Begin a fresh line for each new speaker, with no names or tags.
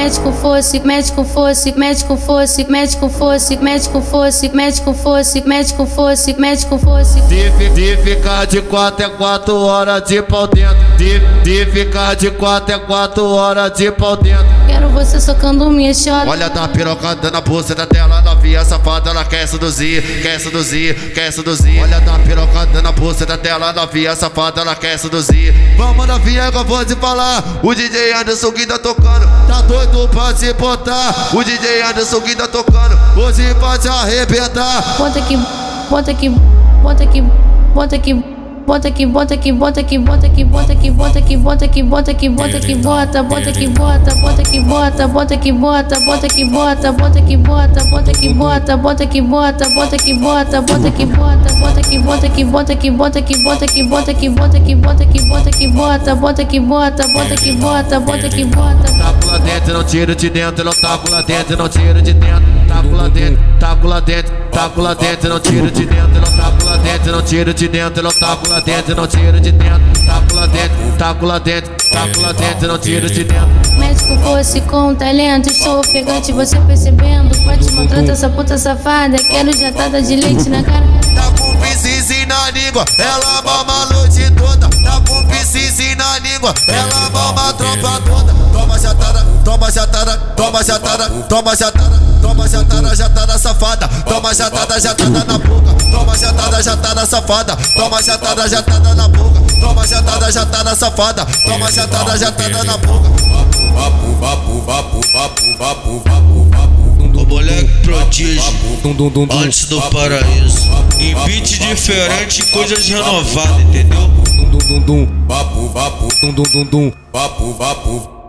médico fosse, médico fosse, médico fosse, médico fosse, médico fosse, médico fosse, médico fosse, médico fosse.
De ficar de quatro é quatro horas de pau dentro. De, de ficar de quatro é quatro horas de pau dentro.
Quero você socando minha chota.
Olha da pirocada na buceta dela, novinha safada, ela quer seduzir, quer seduzir, quer seduzir. Olha da pirocada na buceta dela, novinha safada, ela quer seduzir. Vamos novinha que eu vou te falar, o DJ Anderson que tá tocando, tá doido pra se botar. O DJ Anderson que tá tocando, hoje pode arrebentar.
Bota aqui, bota aqui, bota aqui, bota aqui. Bota aqui, bota aqui, bota aqui, bota aqui, bota aqui, bota aqui, bota aqui, bota aqui, bota aqui, bota, bota aqui, bota, bota aqui, bota, bota aqui, bota, bota aqui, bota, bota aqui, bota, bota aqui, bota, bota aqui, bota, bota aqui, bota, bota aqui, bota, bota aqui, bota aqui, bota aqui, bota aqui, bota aqui, bota aqui, bota aqui, bota aqui, bota aqui, bota, bota aqui, bota, bota aqui, bota, bota aqui, bota.
Taco lá dentro, não tiro de dentro, não taco lá dentro, não tiro de dentro, taco lá dentro, taco lá dentro, taco lá dentro, não tiro de dentro, dentro, não tiro de dentro, não taco lá dentro, não tiro de dentro, taco lá dentro, taco lá dentro, taco lá dentro, não tiro de dentro.
Médico fosse com talento, estou ofegante, você percebendo. Pode maltrata essa puta safada, quero jatada de leite na cara.
Tá com piscis na língua, ela mama a noite toda. Tá com piscis na língua, ela mama jatada, toma jatada, toma jatada, toma jatada, jatada safada. Toma jatada, jatada na boca. Toma jatada, jatada safada. Toma jatada, jatada na boca. Toma jatada, jatada safada. Toma jatada, jatada na boca.
Vapo, vapo, vapo, vapo, vapo, vapo, vapo.
O moleque prodígio antes do paraíso. Em beat diferente, coisas renovadas, entendeu?
Vapo, vapo, vapo, vapo.